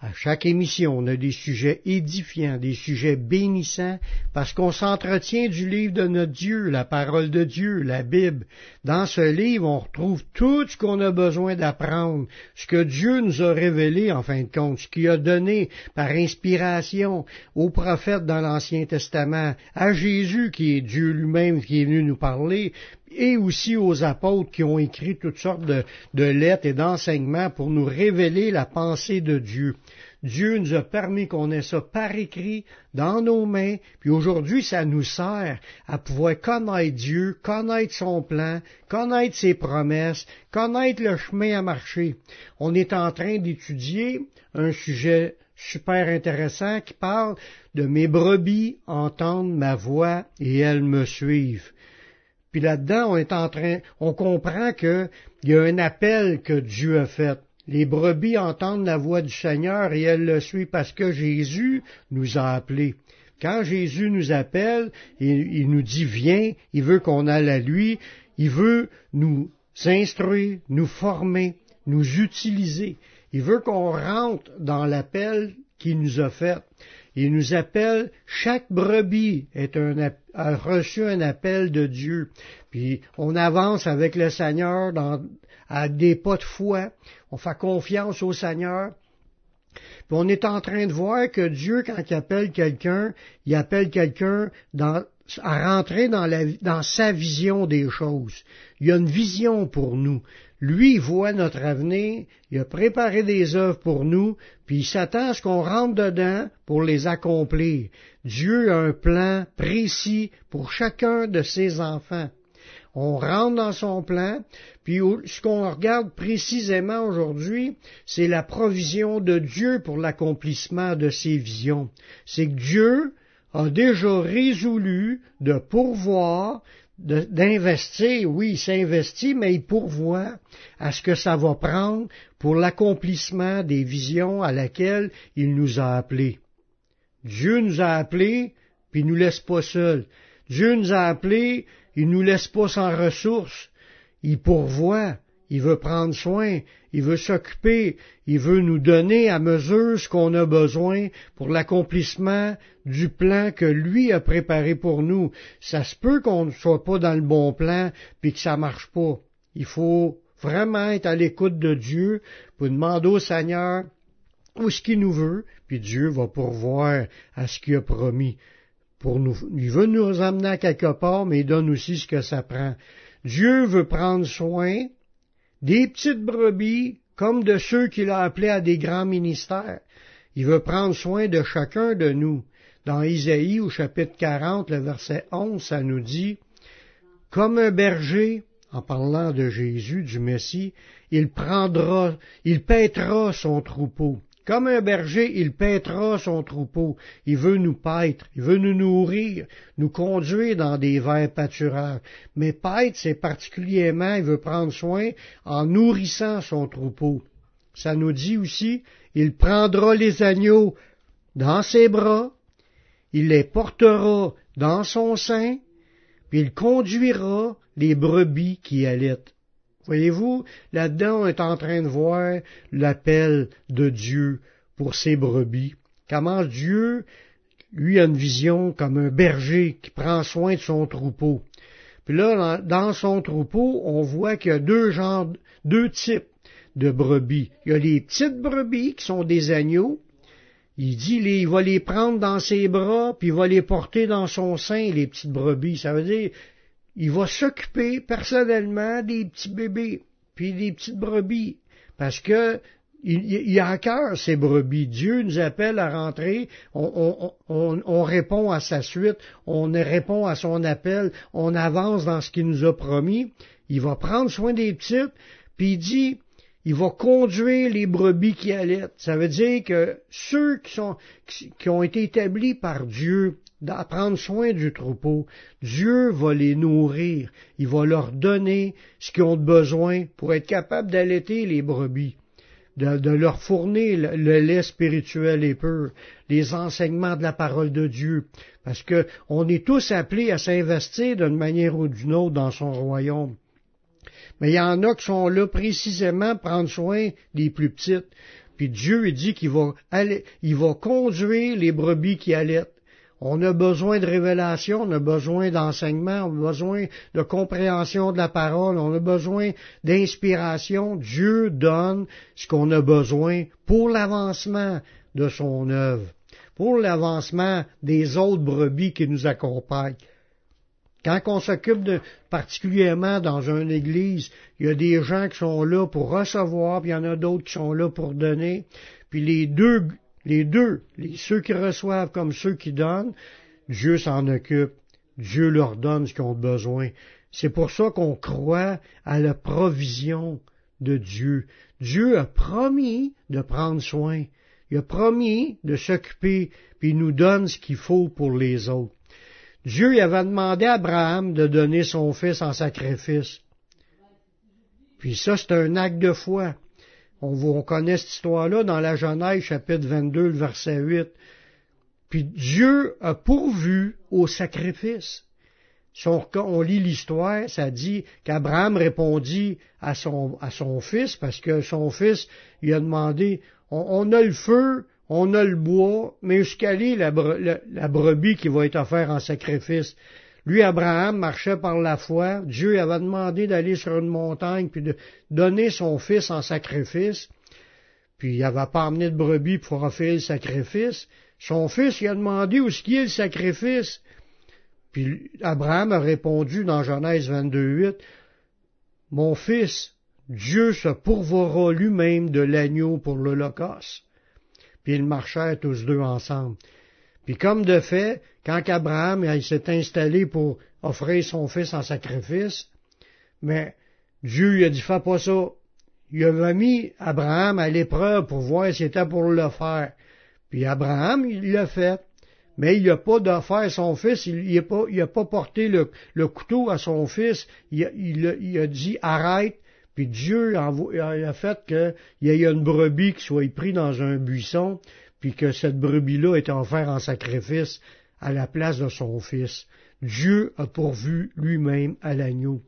À chaque émission, on a des sujets édifiants, des sujets bénissants, parce qu'on s'entretient du livre de notre Dieu, la parole de Dieu, la Bible. Dans ce livre, on retrouve tout ce qu'on a besoin d'apprendre, ce que Dieu nous a révélé, en fin de compte, ce qu'il a donné par inspiration aux prophètes dans l'Ancien Testament, à Jésus, qui est Dieu lui-même, qui est venu nous parler, et aussi aux apôtres qui ont écrit toutes sortes de, lettres et d'enseignements pour nous révéler la pensée de Dieu. Dieu nous a permis qu'on ait ça par écrit dans nos mains, puis aujourd'hui ça nous sert à pouvoir connaître Dieu, connaître son plan, connaître ses promesses, connaître le chemin à marcher. On est en train d'étudier un sujet super intéressant qui parle de mes brebis entendent ma voix et elles me suivent. Puis là-dedans, on est en train, on comprend qu'il y a un appel que Dieu a fait. Les brebis entendent la voix du Seigneur et elles le suivent parce que Jésus nous a appelés. Quand Jésus nous appelle, il, il nous dit viens, il veut qu'on aille à lui, il veut nous instruire, nous former, nous utiliser. Il veut qu'on rentre dans l'appel qu'il nous a fait. Il nous appelle, chaque brebis a reçu un appel de Dieu. Puis on avance avec le Seigneur dans, à des pas de foi. On fait confiance au Seigneur. Puis on est en train de voir que Dieu, quand il appelle quelqu'un, il appelle quelqu'un à rentrer dans, dans sa vision des choses. Il y a une vision pour nous. Lui, voit notre avenir, il a préparé des œuvres pour nous, puis il s'attend à ce qu'on rentre dedans pour les accomplir. Dieu a un plan précis pour chacun de ses enfants. On rentre dans son plan, puis ce qu'on regarde précisément aujourd'hui, c'est la provision de Dieu pour l'accomplissement de ses visions. C'est que Dieu a déjà résolu de pourvoir d'investir, oui, il s'investit, mais il pourvoit à ce que ça va prendre pour l'accomplissement des visions à laquelle il nous a appelés. Dieu nous a appelés, puis il nous laisse pas seuls. Dieu nous a appelés, il nous laisse pas sans ressources. Il pourvoit, il veut prendre soin, il veut s'occuper, il veut nous donner à mesure ce qu'on a besoin pour l'accomplissement du plan que lui a préparé pour nous. Ça se peut qu'on ne soit pas dans le bon plan puis que ça marche pas. Il faut vraiment être à l'écoute de Dieu pour demander au Seigneur où ce qu'il nous veut, puis Dieu va pourvoir à ce qu'il a promis. Pour nous, il veut nous amener à quelque part, mais il donne aussi ce que ça prend. Dieu veut prendre soin des petites brebis comme de ceux qu'il a appelés à des grands ministères. Il veut prendre soin de chacun de nous. Dans Isaïe au chapitre 40, le verset 11, ça nous dit, Comme un berger, en parlant de Jésus, du Messie, il prendra, il paîtra son troupeau. Comme un berger, il paîtra son troupeau. Il veut nous paître, il veut nous nourrir, nous conduire dans des verts pâturages. Mais paître, c'est particulièrement, il veut prendre soin en nourrissant son troupeau. Ça nous dit aussi, il prendra les agneaux dans ses bras, il les portera dans son sein, puis il conduira les brebis qui allaitent. Voyez-vous, là-dedans, on est en train de voir l'appel de Dieu pour ses brebis. Comment Dieu, lui, a une vision comme un berger qui prend soin de son troupeau. Puis là, dans son troupeau, on voit qu'il y a deux genres, deux types de brebis. Il y a les petites brebis qui sont des agneaux. Il dit, il va les prendre dans ses bras, puis il va les porter dans son sein, les petites brebis. Ça veut dire, il va s'occuper personnellement des petits bébés, puis des petites brebis, parce que il, a à cœur ces brebis. Dieu nous appelle à rentrer, on, répond à sa suite, on répond à son appel, on avance dans ce qu'il nous a promis. Il va prendre soin des petites, puis il dit, il va conduire les brebis qui allaitent. Ça veut dire que ceux qui, sont, qui ont été établis par Dieu à prendre soin du troupeau, Dieu va les nourrir, il va leur donner ce qu'ils ont besoin pour être capable d'allaiter les brebis, de, leur fournir le, lait spirituel et pur, les enseignements de la parole de Dieu, parce que on est tous appelés à s'investir d'une manière ou d'une autre dans son royaume. Mais il y en a qui sont là précisément prendre soin des plus petites. Puis Dieu dit qu'il va, aller, il va conduire les brebis qui allaitent. On a besoin de révélation, on a besoin d'enseignement, on a besoin de compréhension de la parole, on a besoin d'inspiration. Dieu donne ce qu'on a besoin pour l'avancement de son œuvre, pour l'avancement des autres brebis qui nous accompagnent. Quand on s'occupe de, particulièrement dans une église, il y a des gens qui sont là pour recevoir, puis il y en a d'autres qui sont là pour donner. Puis les deux, les deux, ceux qui reçoivent comme ceux qui donnent, Dieu s'en occupe. Dieu leur donne ce qu'ils ont besoin. C'est pour ça qu'on croit à la provision de Dieu. Dieu a promis de prendre soin. Il a promis de s'occuper, puis il nous donne ce qu'il faut pour les autres. Dieu avait demandé à Abraham de donner son fils en sacrifice. Puis ça, c'est un acte de foi. On, connaît cette histoire-là dans la Genèse, chapitre 22, verset 8. Puis Dieu a pourvu au sacrifice. Si on, lit l'histoire, ça dit qu'Abraham répondit à son, à son fils, parce que son fils, il a demandé, on a le feu, on a le bois, mais jusqu'à la, la, brebis qui va être offerte en sacrifice. Lui, Abraham, marchait par la foi. Dieu avait demandé d'aller sur une montagne puis de donner son fils en sacrifice. Puis il n'avait pas amené de brebis pour offrir le sacrifice. Son fils, il a demandé où est-ce qu'il est le sacrifice. Puis Abraham a répondu dans Genèse 22.8, Mon fils, Dieu se pourvoira lui-même de l'agneau pour l'Holocauste puis ils marchèrent tous deux ensemble. Puis comme de fait, quand Abraham s'est installé pour offrir son fils en sacrifice, mais Dieu lui a dit fais pas ça. Il avait mis Abraham à l'épreuve pour voir s'il était pour le faire. Puis Abraham, il l'a fait. Mais il n'a pas d'affaire son fils, il n'a pas, pas, porté le, couteau à son fils, il, il a dit arrête, puis Dieu a fait qu'il y ait une brebis qui soit prise dans un buisson, puis que cette brebis-là est offerte en sacrifice à la place de son fils. Dieu a pourvu lui-même à l'agneau.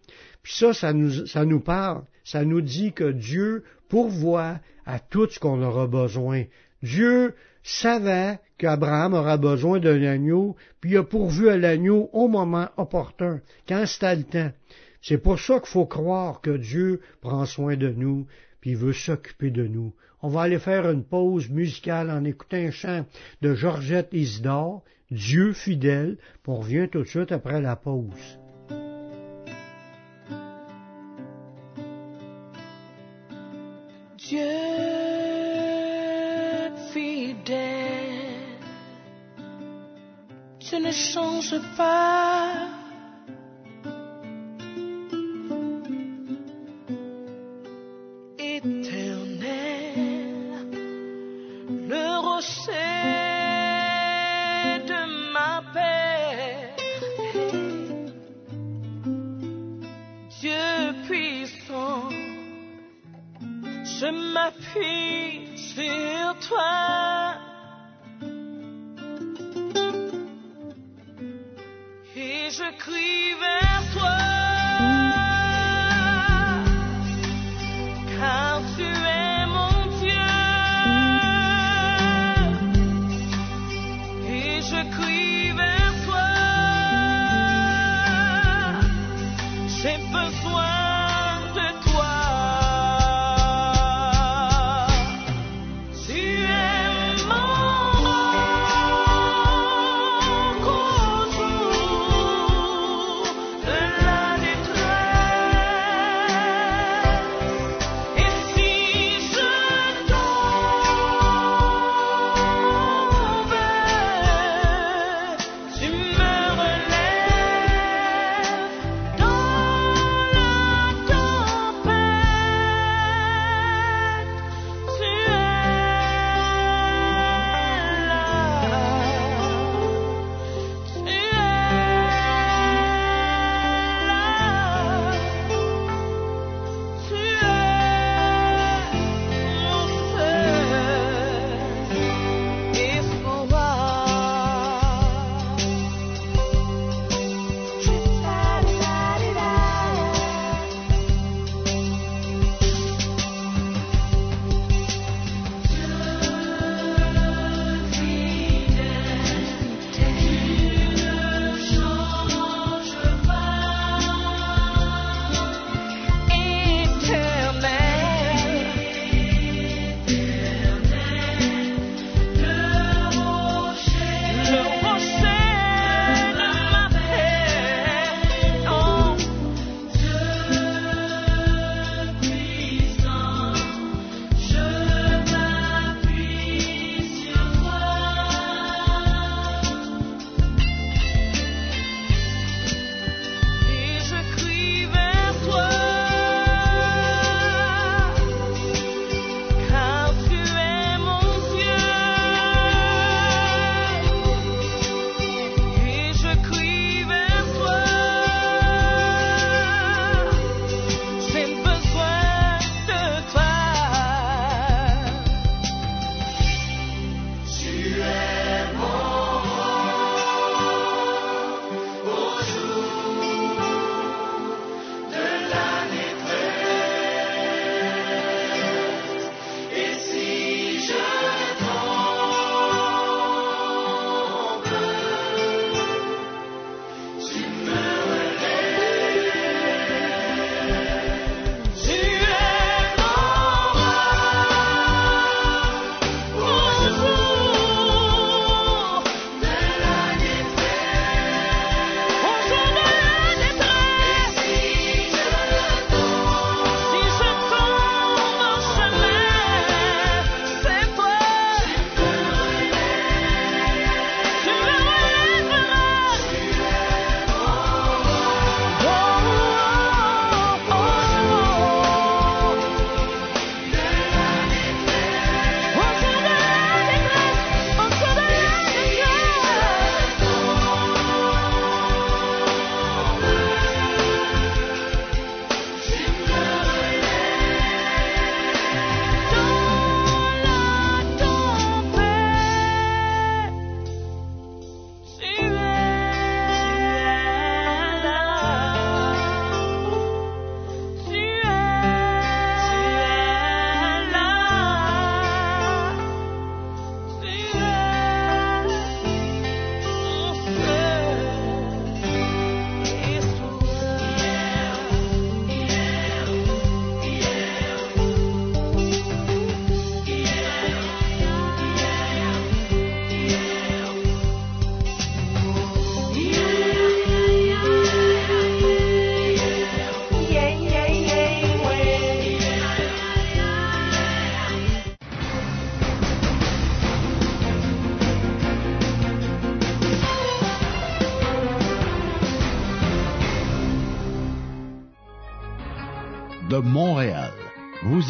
Puis ça, ça nous, parle, ça nous dit que Dieu pourvoit à tout ce qu'on aura besoin. Dieu savait qu'Abraham aura besoin d'un agneau, puis il a pourvu à l'agneau au moment opportun, quand c'était le temps. C'est pour ça qu'il faut croire que Dieu prend soin de nous, puis il veut s'occuper de nous. On va aller faire une pause musicale en écoutant un chant de Georgette Isidore, Dieu fidèle, on revient tout de suite après la pause. Dieu fidèle, tu ne changes pas Dieu puissant, je m'appuie sur toi. Et je crie vers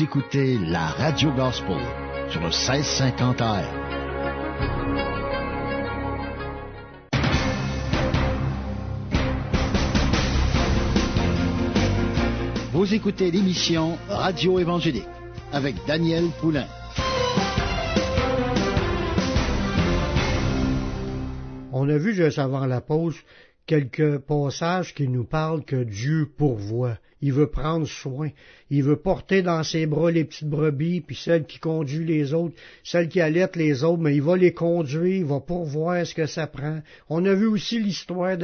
Vous écoutez la Radio Gospel sur le 1650 AM. Vous écoutez l'émission Radio Évangélique avec Daniel Poulain. On a vu juste avant la pause quelques passages qui nous parlent que Dieu pourvoit. Il veut prendre soin. Il veut porter dans ses bras les petites brebis, puis celles qui conduisent les autres, celles qui allaitent les autres, mais il va les conduire, il va pourvoir ce que ça prend. On a vu aussi l'histoire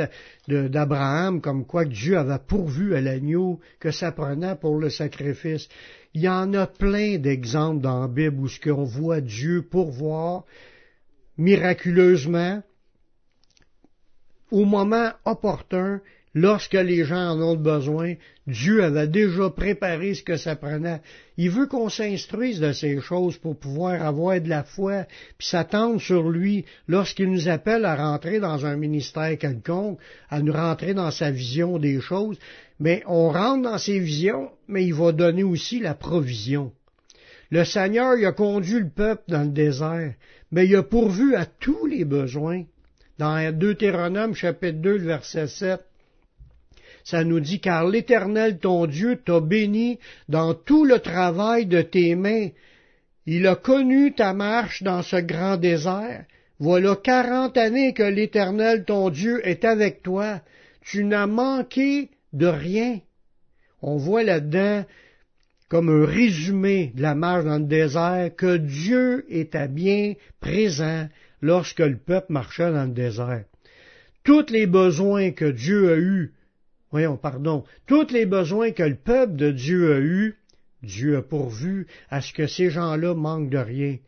d'Abraham, comme quoi Dieu avait pourvu à l'agneau que ça prenait pour le sacrifice. Il y en a plein d'exemples dans la Bible où ce qu'on voit Dieu pourvoir miraculeusement, au moment opportun, lorsque les gens en ont besoin, Dieu avait déjà préparé ce que ça prenait. Il veut qu'on s'instruise de ces choses pour pouvoir avoir de la foi, puis s'attendre sur lui lorsqu'il nous appelle à rentrer dans un ministère quelconque, à nous rentrer dans sa vision des choses. Mais on rentre dans ses visions, mais il va donner aussi la provision. Le Seigneur a conduit le peuple dans le désert, mais il a pourvu à tous les besoins dans Deutéronome chapitre 2, verset 7, ça nous dit, car l'Éternel ton Dieu t'a béni dans tout le travail de tes mains. Il a connu ta marche dans ce grand désert. Voilà quarante années que l'Éternel ton Dieu est avec toi. Tu n'as manqué de rien. On voit là-dedans comme un résumé de la marche dans le désert que Dieu était bien présent lorsque le peuple marchait dans le désert. Tous les besoins que Dieu a eus, voyons, pardon, tous les besoins que le peuple de Dieu a eus, Dieu a pourvu à ce que ces gens-là manquent de rien.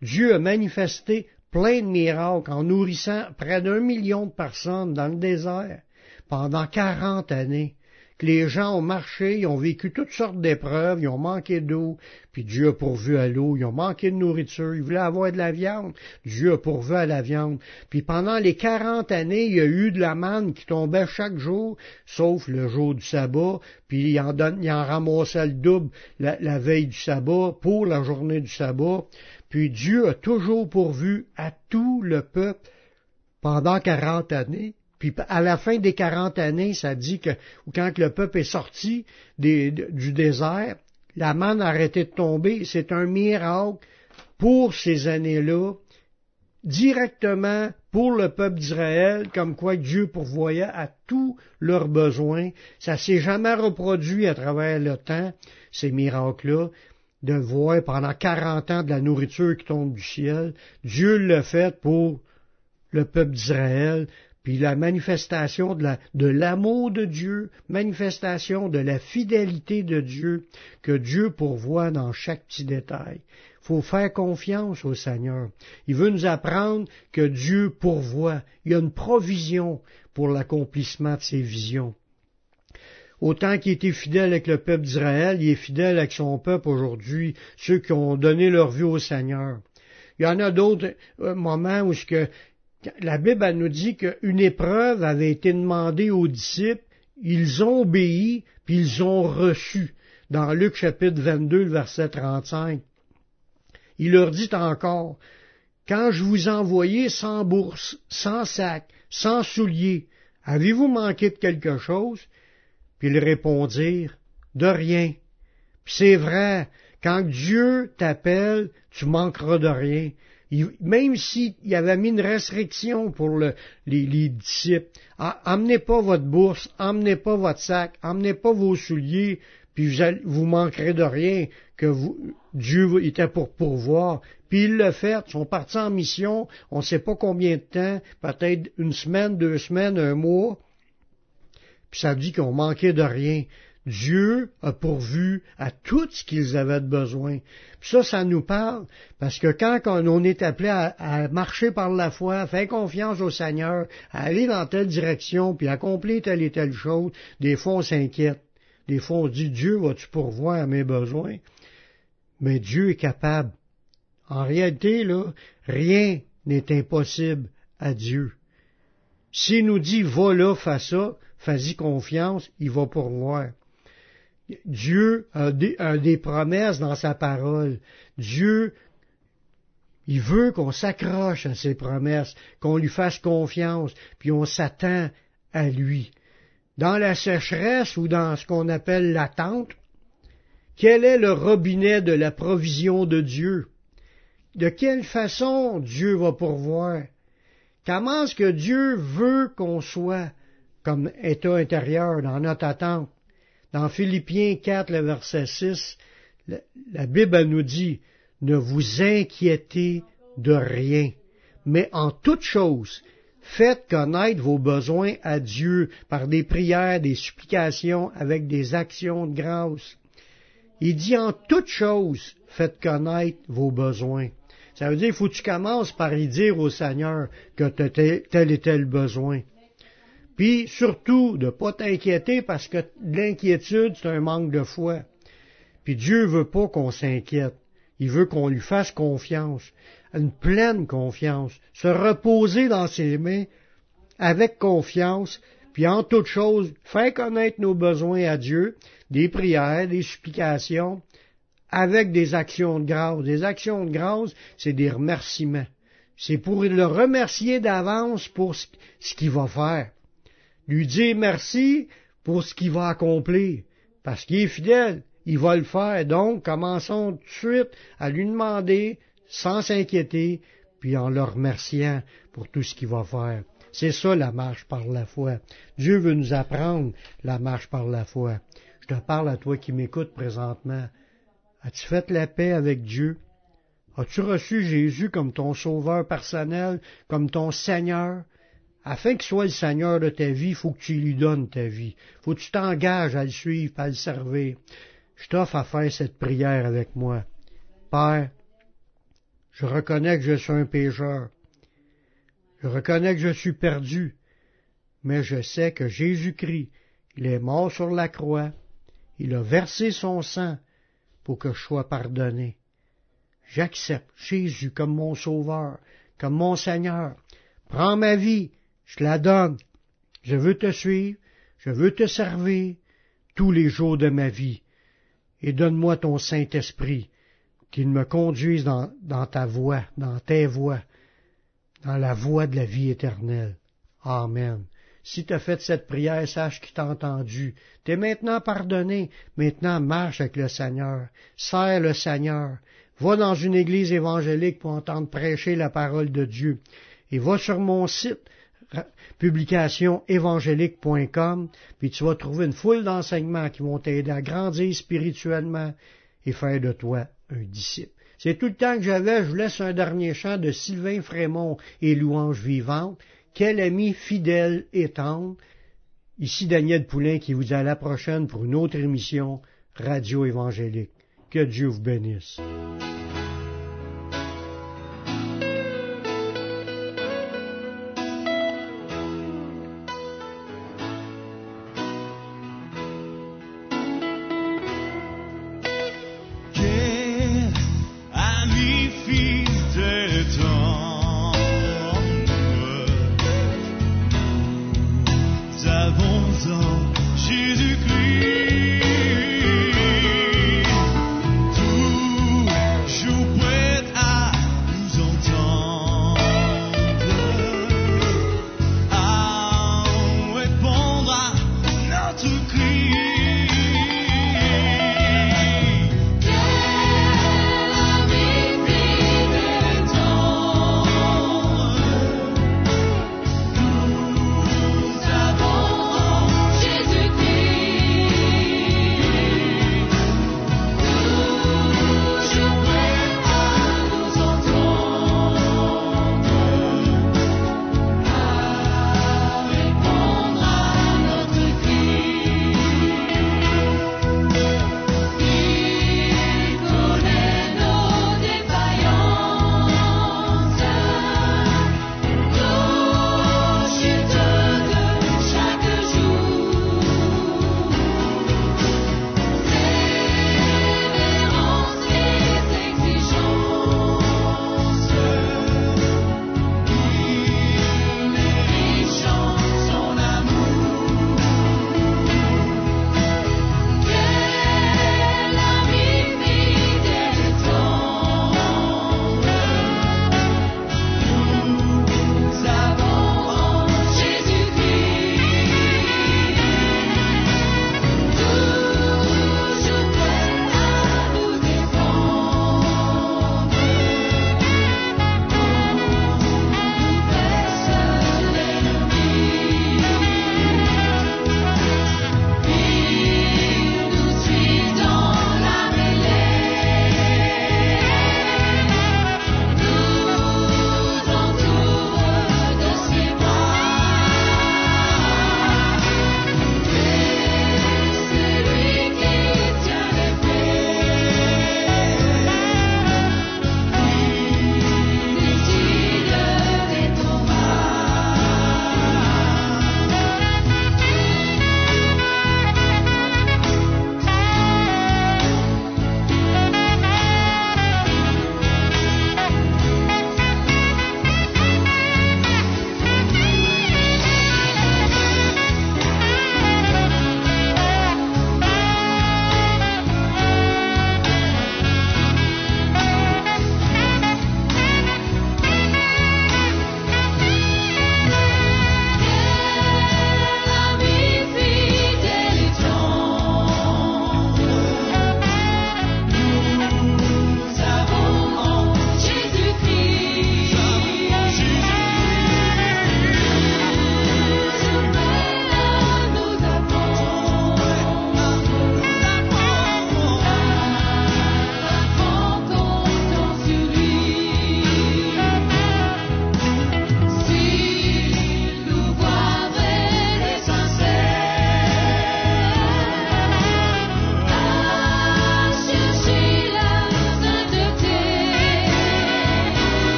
Dieu a manifesté plein de miracles en nourrissant près d'un million de personnes dans le désert pendant quarante années les gens ont marché, ils ont vécu toutes sortes d'épreuves, ils ont manqué d'eau, puis Dieu a pourvu à l'eau, ils ont manqué de nourriture, ils voulaient avoir de la viande, Dieu a pourvu à la viande. Puis pendant les quarante années, il y a eu de la manne qui tombait chaque jour, sauf le jour du sabbat, puis il en, en ramassait le double la, la veille du sabbat pour la journée du sabbat. Puis Dieu a toujours pourvu à tout le peuple pendant quarante années. Puis à la fin des quarante années, ça dit que quand le peuple est sorti du désert, la manne a arrêté de tomber. C'est un miracle pour ces années-là, directement pour le peuple d'Israël, comme quoi Dieu pourvoyait à tous leurs besoins. Ça s'est jamais reproduit à travers le temps, ces miracles-là, de voir pendant quarante ans de la nourriture qui tombe du ciel. Dieu l'a fait pour le peuple d'Israël, puis la manifestation de l'amour de, Dieu, manifestation de la fidélité de Dieu que Dieu pourvoit dans chaque petit détail. Il faut faire confiance au Seigneur. Il veut nous apprendre que Dieu pourvoit. Il y a une provision pour l'accomplissement de ses visions. Autant qu'il était fidèle avec le peuple d'Israël, il est fidèle avec son peuple aujourd'hui, ceux qui ont donné leur vie au Seigneur. Il y en a d'autres euh, moments où ce que la Bible nous dit qu'une épreuve avait été demandée aux disciples, ils ont obéi, puis ils ont reçu. Dans Luc chapitre 22, verset 35. Il leur dit encore, quand je vous envoyais sans bourse, sans sac, sans souliers, avez-vous manqué de quelque chose? Puis ils répondirent, de rien. Puis c'est vrai, quand Dieu t'appelle, tu manqueras de rien même s'il avait mis une restriction pour les, disciples, emmenez pas votre bourse, emmenez pas votre sac, emmenez pas vos souliers, puis vous, manquerez de rien, que Dieu était pour pourvoir. Puis il l'a fait, ils sont partis en mission, on ne sait pas combien de temps, peut-être une semaine, deux semaines, un mois, puis ça dit qu'on manquait de rien. Dieu a pourvu à tout ce qu'ils avaient besoin. Puis ça, ça nous parle, parce que quand on est appelé à, marcher par la foi, à faire confiance au Seigneur, à aller dans telle direction, puis accomplir telle et telle chose, des fois on s'inquiète. Des fois on dit, Dieu, vas-tu pourvoir à mes besoins? Mais Dieu est capable. En réalité, là, rien n'est impossible à Dieu. S'il nous dit, va là, fais ça, fais-y confiance, il va pourvoir Dieu a des, promesses dans sa parole. Dieu, il veut qu'on s'accroche à ses promesses, qu'on lui fasse confiance, puis on s'attend à lui. Dans la sécheresse ou dans ce qu'on appelle l'attente, quel est le robinet de la provision de Dieu? De quelle façon Dieu va pourvoir? Comment est-ce que Dieu veut qu'on soit comme état intérieur dans notre attente? Dans Philippiens 4, le verset 6, la Bible nous dit, ne vous inquiétez de rien, mais en toute chose, faites connaître vos besoins à Dieu par des prières, des supplications, avec des actions de grâce. Il dit en toute chose, faites connaître vos besoins. Ça veut dire, il faut que tu commences par y dire au Seigneur que tu tel et tel besoin. Puis surtout, de ne pas t'inquiéter parce que l'inquiétude, c'est un manque de foi. Puis Dieu veut pas qu'on s'inquiète. Il veut qu'on lui fasse confiance, une pleine confiance, se reposer dans ses mains avec confiance, puis en toute chose, faire connaître nos besoins à Dieu, des prières, des supplications, avec des actions de grâce. Des actions de grâce, c'est des remerciements. C'est pour le remercier d'avance pour ce qu'il va faire. Lui dire merci pour ce qu'il va accomplir. Parce qu'il est fidèle, il va le faire. Donc, commençons tout de suite à lui demander, sans s'inquiéter, puis en le remerciant pour tout ce qu'il va faire. C'est ça la marche par la foi. Dieu veut nous apprendre la marche par la foi. Je te parle à toi qui m'écoutes présentement. As-tu fait la paix avec Dieu? As-tu reçu Jésus comme ton sauveur personnel, comme ton Seigneur? Afin qu'il soit le Seigneur de ta vie, il faut que tu lui donnes ta vie. Faut que tu t'engages à le suivre, à le servir. Je t'offre à faire cette prière avec moi. Père, je reconnais que je suis un pécheur. Je reconnais que je suis perdu, mais je sais que Jésus-Christ, il est mort sur la croix, il a versé son sang pour que je sois pardonné. J'accepte Jésus comme mon sauveur, comme mon Seigneur. Prends ma vie, je la donne. Je veux te suivre, je veux te servir tous les jours de ma vie. Et donne-moi ton Saint-Esprit, qu'il me conduise dans, ta voie, dans tes voies, dans la voie de la vie éternelle. Amen. Si tu as fait cette prière, sache qu'il t'a entendu. T'es maintenant pardonné. Maintenant, marche avec le Seigneur. Sers le Seigneur. Va dans une église évangélique pour entendre prêcher la parole de Dieu. Et va sur mon site, publicationévangélique.com, puis tu vas trouver une foule d'enseignements qui vont t'aider à grandir spirituellement et faire de toi un disciple. C'est tout le temps que j'avais, je vous laisse un dernier chant de Sylvain Frémont et Louange vivante. Quel ami fidèle et. Ici Daniel Poulain qui vous dit à la prochaine pour une autre émission Radio Évangélique. Que Dieu vous bénisse.